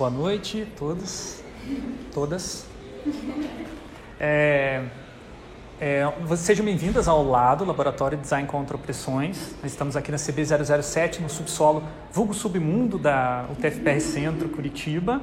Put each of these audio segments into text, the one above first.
Boa noite a todos, todas. É, é, sejam bem-vindas ao lado, Laboratório de Design contra Opressões. Nós estamos aqui na CB007, no subsolo vulgo submundo da UTFPR Centro Curitiba.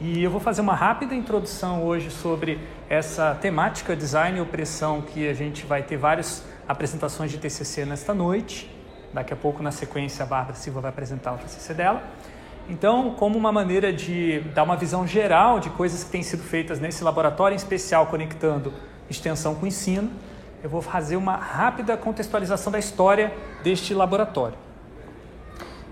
E eu vou fazer uma rápida introdução hoje sobre essa temática design e opressão que a gente vai ter várias apresentações de TCC nesta noite. Daqui a pouco, na sequência, a Bárbara Silva vai apresentar o TCC dela. Então, como uma maneira de dar uma visão geral de coisas que têm sido feitas nesse laboratório, em especial conectando extensão com ensino, eu vou fazer uma rápida contextualização da história deste laboratório.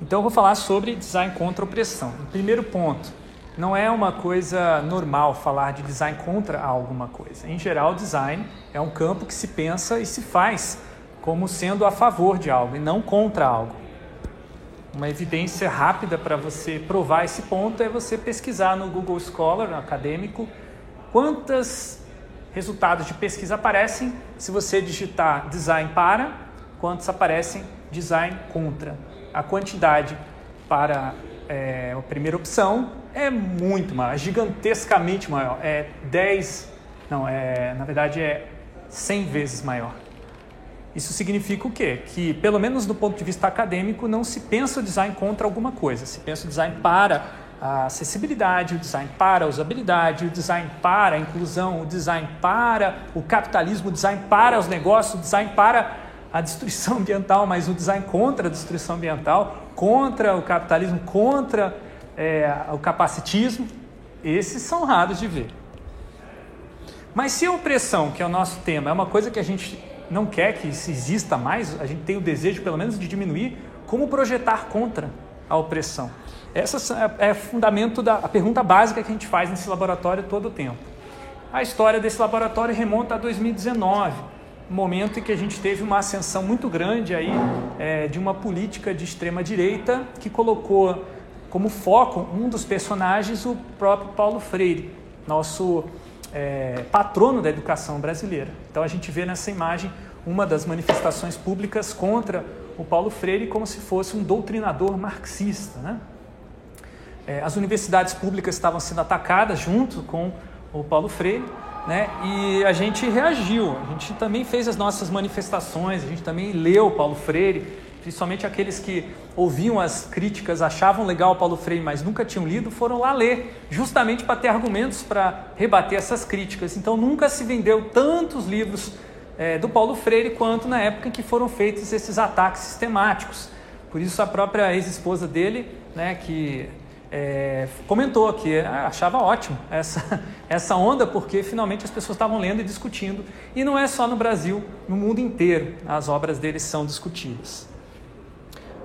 Então, eu vou falar sobre design contra opressão. Primeiro ponto, não é uma coisa normal falar de design contra alguma coisa. Em geral, design é um campo que se pensa e se faz como sendo a favor de algo e não contra algo. Uma evidência rápida para você provar esse ponto é você pesquisar no Google Scholar, no acadêmico, quantos resultados de pesquisa aparecem se você digitar design para, quantos aparecem design contra. A quantidade para é, a primeira opção é muito maior, gigantescamente maior. É 10, não, é, na verdade é 100 vezes maior. Isso significa o quê? Que, pelo menos do ponto de vista acadêmico, não se pensa o design contra alguma coisa, se pensa o design para a acessibilidade, o design para a usabilidade, o design para a inclusão, o design para o capitalismo, o design para os negócios, o design para a destruição ambiental, mas o design contra a destruição ambiental, contra o capitalismo, contra é, o capacitismo. Esses são raros de ver. Mas se a opressão, que é o nosso tema, é uma coisa que a gente não quer que isso exista mais, a gente tem o desejo, pelo menos, de diminuir, como projetar contra a opressão? Essa é, é fundamento da pergunta básica que a gente faz nesse laboratório todo o tempo. A história desse laboratório remonta a 2019, momento em que a gente teve uma ascensão muito grande aí é, de uma política de extrema direita que colocou como foco um dos personagens o próprio Paulo Freire, nosso é, patrono da educação brasileira. Então a gente vê nessa imagem uma das manifestações públicas contra o Paulo Freire como se fosse um doutrinador marxista. Né? É, as universidades públicas estavam sendo atacadas junto com o Paulo Freire, né? E a gente reagiu, a gente também fez as nossas manifestações, a gente também leu o Paulo Freire, principalmente aqueles que ouviam as críticas, achavam legal Paulo Freire, mas nunca tinham lido, foram lá ler, justamente para ter argumentos para rebater essas críticas. Então nunca se vendeu tantos livros é, do Paulo Freire quanto na época em que foram feitos esses ataques sistemáticos. Por isso a própria ex-esposa dele, né, que é, comentou que achava ótimo essa, essa onda, porque finalmente as pessoas estavam lendo e discutindo. E não é só no Brasil, no mundo inteiro as obras dele são discutidas.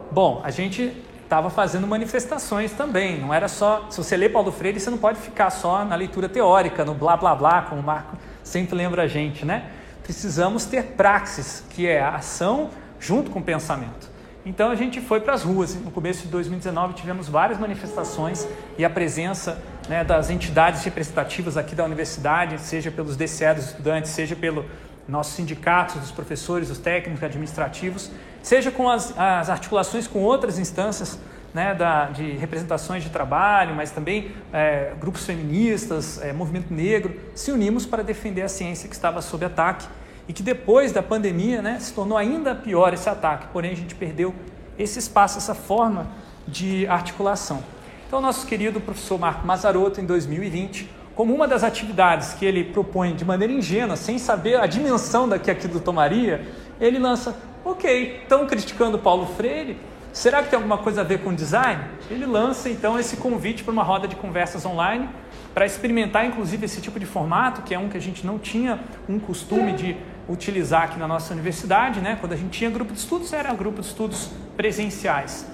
Bom, a gente estava fazendo manifestações também, não era só. Se você lê Paulo Freire, você não pode ficar só na leitura teórica, no blá blá blá, como o Marco sempre lembra a gente, né? Precisamos ter praxis, que é a ação junto com o pensamento. Então a gente foi para as ruas. No começo de 2019 tivemos várias manifestações e a presença né, das entidades representativas aqui da universidade, seja pelos DCE dos estudantes, seja pelo nossos sindicatos, dos professores, dos técnicos administrativos, seja com as, as articulações com outras instâncias né, da, de representações de trabalho, mas também é, grupos feministas, é, movimento negro, se unimos para defender a ciência que estava sob ataque e que depois da pandemia né, se tornou ainda pior esse ataque, porém a gente perdeu esse espaço, essa forma de articulação. Então, nosso querido professor Marco Mazarotto, em 2020, como uma das atividades que ele propõe de maneira ingênua, sem saber a dimensão da que aquilo tomaria, ele lança, ok, estão criticando Paulo Freire, será que tem alguma coisa a ver com design? Ele lança então esse convite para uma roda de conversas online, para experimentar inclusive esse tipo de formato, que é um que a gente não tinha um costume de utilizar aqui na nossa universidade, né? quando a gente tinha grupo de estudos, era grupo de estudos presenciais.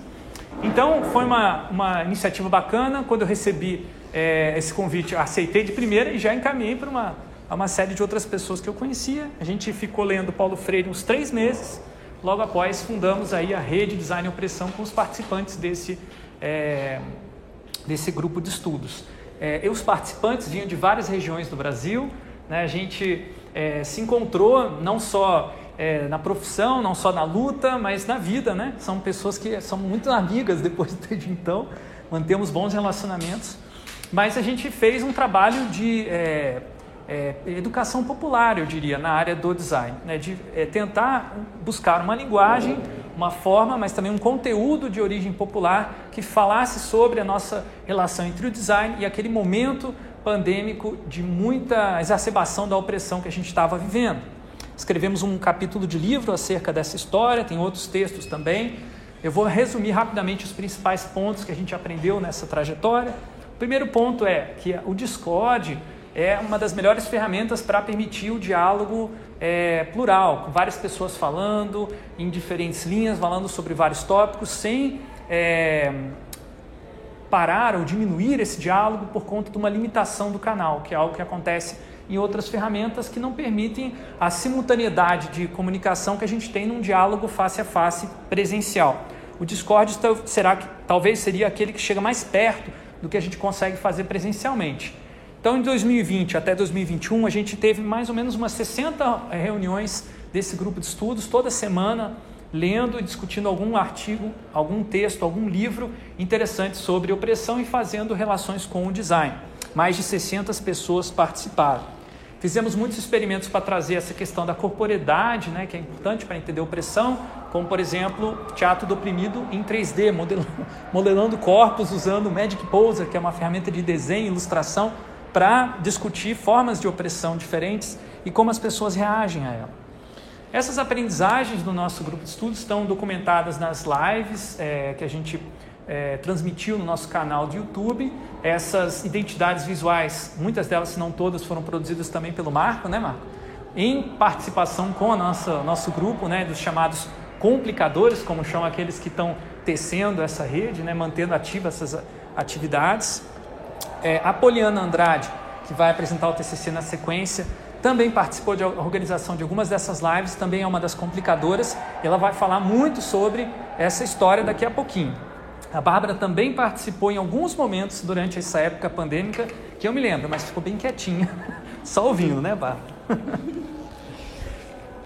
Então foi uma, uma iniciativa bacana, quando eu recebi é, esse convite, aceitei de primeira e já encaminhei para uma, uma série de outras pessoas que eu conhecia. A gente ficou lendo Paulo Freire uns três meses. Logo após, fundamos aí a rede Design e Opressão com os participantes desse, é, desse grupo de estudos. É, os participantes vinham de várias regiões do Brasil. Né? A gente é, se encontrou não só é, na profissão, não só na luta, mas na vida. Né? São pessoas que são muito amigas depois de então mantemos bons relacionamentos, mas a gente fez um trabalho de é, é, educação popular, eu diria, na área do design, né? de é, tentar buscar uma linguagem, uma forma, mas também um conteúdo de origem popular que falasse sobre a nossa relação entre o design e aquele momento pandêmico de muita exacerbação da opressão que a gente estava vivendo. Escrevemos um capítulo de livro acerca dessa história, tem outros textos também. Eu vou resumir rapidamente os principais pontos que a gente aprendeu nessa trajetória. O primeiro ponto é que o Discord é uma das melhores ferramentas para permitir o diálogo é, plural, com várias pessoas falando em diferentes linhas, falando sobre vários tópicos, sem é, parar ou diminuir esse diálogo por conta de uma limitação do canal, que é algo que acontece em outras ferramentas que não permitem a simultaneidade de comunicação que a gente tem num diálogo face a face presencial. O Discord será talvez seria aquele que chega mais perto do que a gente consegue fazer presencialmente. Então, em 2020 até 2021, a gente teve mais ou menos umas 60 eh, reuniões desse grupo de estudos, toda semana, lendo e discutindo algum artigo, algum texto, algum livro interessante sobre opressão e fazendo relações com o design. Mais de 600 pessoas participaram. Fizemos muitos experimentos para trazer essa questão da corporeidade, né, que é importante para entender opressão, como por exemplo, teatro do oprimido em 3D, modelando, modelando corpos usando o Magic Poser, que é uma ferramenta de desenho e ilustração para discutir formas de opressão diferentes e como as pessoas reagem a ela. Essas aprendizagens do nosso grupo de estudos estão documentadas nas lives é, que a gente é, transmitiu no nosso canal de YouTube. Essas identidades visuais, muitas delas, se não todas, foram produzidas também pelo Marco, né, Marco? Em participação com o nosso grupo, né, dos chamados complicadores, como chamam aqueles que estão tecendo essa rede, né, mantendo ativas essas atividades. É, a Poliana Andrade, que vai apresentar o TCC na sequência, também participou da organização de algumas dessas lives, também é uma das complicadoras, ela vai falar muito sobre essa história daqui a pouquinho. A Bárbara também participou em alguns momentos durante essa época pandêmica, que eu me lembro, mas ficou bem quietinha, só ouvindo, né, Bárbara?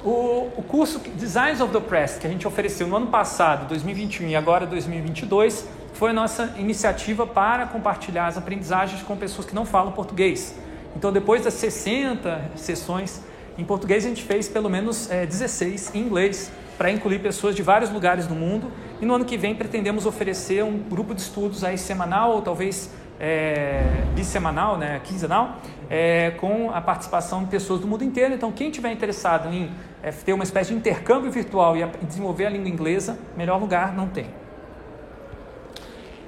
o, o curso Designs of the Press, que a gente ofereceu no ano passado, 2021 e agora 2022, foi a nossa iniciativa para compartilhar as aprendizagens com pessoas que não falam português. Então, depois das 60 sessões em português, a gente fez pelo menos é, 16 em inglês, para incluir pessoas de vários lugares do mundo. E no ano que vem pretendemos oferecer um grupo de estudos aí semanal ou talvez é, bissemanal, né, quinzenal, é, com a participação de pessoas do mundo inteiro. Então, quem tiver interessado em é, ter uma espécie de intercâmbio virtual e desenvolver a língua inglesa, melhor lugar não tem.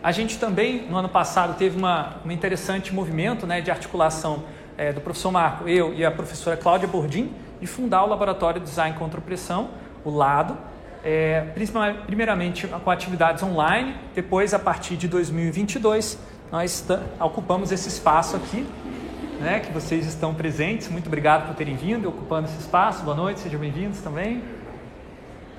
A gente também, no ano passado, teve uma, um interessante movimento né, de articulação é, do professor Marco, eu e a professora Cláudia Bordim, de fundar o Laboratório de Design contra Opressão, o LADO, é, primeiramente com atividades online, depois, a partir de 2022, nós ocupamos esse espaço aqui, né, que vocês estão presentes. Muito obrigado por terem vindo ocupando esse espaço. Boa noite, sejam bem-vindos também.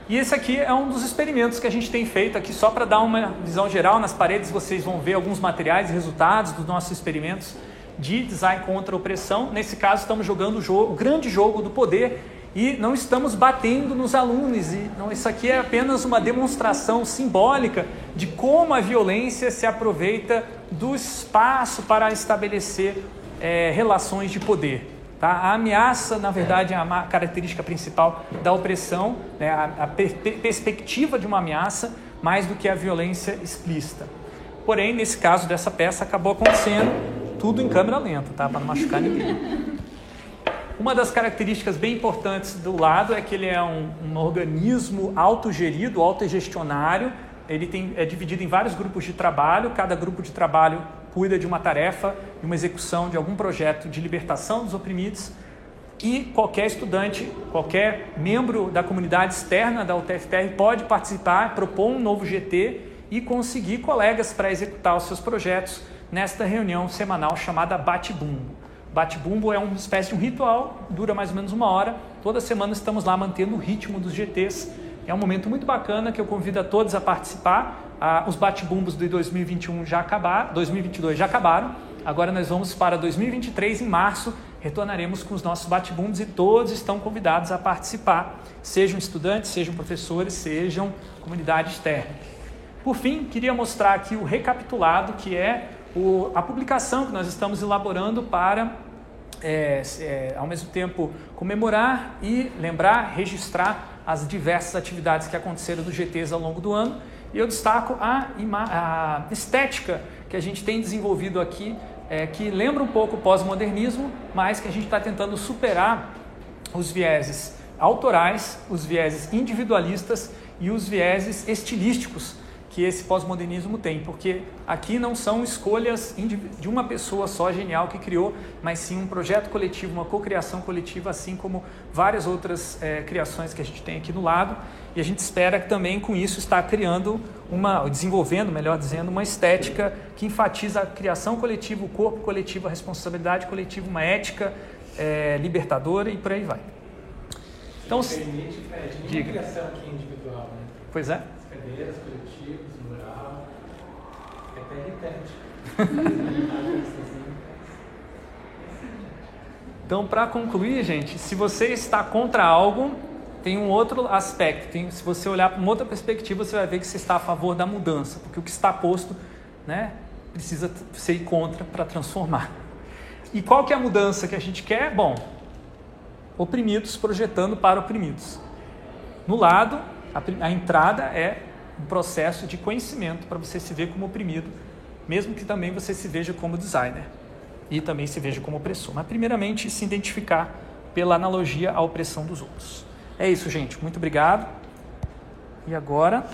E esse aqui é um dos experimentos que a gente tem feito aqui, só para dar uma visão geral. Nas paredes vocês vão ver alguns materiais e resultados dos nossos experimentos de design contra a opressão. Nesse caso, estamos jogando o, jogo, o grande jogo do poder e não estamos batendo nos alunos. E não, isso aqui é apenas uma demonstração simbólica de como a violência se aproveita do espaço para estabelecer é, relações de poder. Tá? A ameaça, na verdade, é a característica principal da opressão, né? a, a per perspectiva de uma ameaça, mais do que a violência explícita. Porém, nesse caso dessa peça, acabou acontecendo tudo em câmera lenta, tá? para não machucar ninguém. Uma das características bem importantes do lado é que ele é um, um organismo autogerido, autogestionário. Ele tem, é dividido em vários grupos de trabalho, cada grupo de trabalho cuida de uma tarefa, de uma execução de algum projeto de libertação dos oprimidos e qualquer estudante, qualquer membro da comunidade externa da UTFPR pode participar, propor um novo GT e conseguir colegas para executar os seus projetos nesta reunião semanal chamada Bate-Bumbo. Bate-Bumbo é uma espécie de um ritual, dura mais ou menos uma hora. Toda semana estamos lá mantendo o ritmo dos GTs. É um momento muito bacana que eu convido a todos a participar. Ah, os bate-bumbos de 2021 já acabaram, 2022 já acabaram. Agora nós vamos para 2023 em março. Retornaremos com os nossos bate-bumbos e todos estão convidados a participar, sejam estudantes, sejam professores, sejam comunidade externa. Por fim, queria mostrar aqui o recapitulado, que é o, a publicação que nós estamos elaborando para, é, é, ao mesmo tempo, comemorar e lembrar, registrar as diversas atividades que aconteceram do GTs ao longo do ano. E eu destaco a, a estética que a gente tem desenvolvido aqui, é, que lembra um pouco o pós-modernismo, mas que a gente está tentando superar os vieses autorais, os vieses individualistas e os vieses estilísticos que esse pós-modernismo tem, porque aqui não são escolhas de uma pessoa só genial que criou, mas sim um projeto coletivo, uma cocriação coletiva, assim como várias outras é, criações que a gente tem aqui no lado. E a gente espera que também com isso está criando uma, desenvolvendo, melhor dizendo, uma estética que enfatiza a criação coletiva, o corpo coletivo, a responsabilidade coletiva, uma ética é, libertadora e por aí vai. Então, permite, diga. criação aqui individual, né? Pois é. As cadeiras, é até irritante. então, para concluir, gente, se você está contra algo, tem um outro aspecto. Tem, se você olhar para uma outra perspectiva, você vai ver que você está a favor da mudança, porque o que está posto, né, precisa ser contra para transformar. E qual que é a mudança que a gente quer? Bom, oprimidos projetando para oprimidos. No lado, a, a entrada é um processo de conhecimento para você se ver como oprimido, mesmo que também você se veja como designer e também se veja como opressor. Mas, primeiramente, se identificar pela analogia à opressão dos outros. É isso, gente. Muito obrigado. E agora.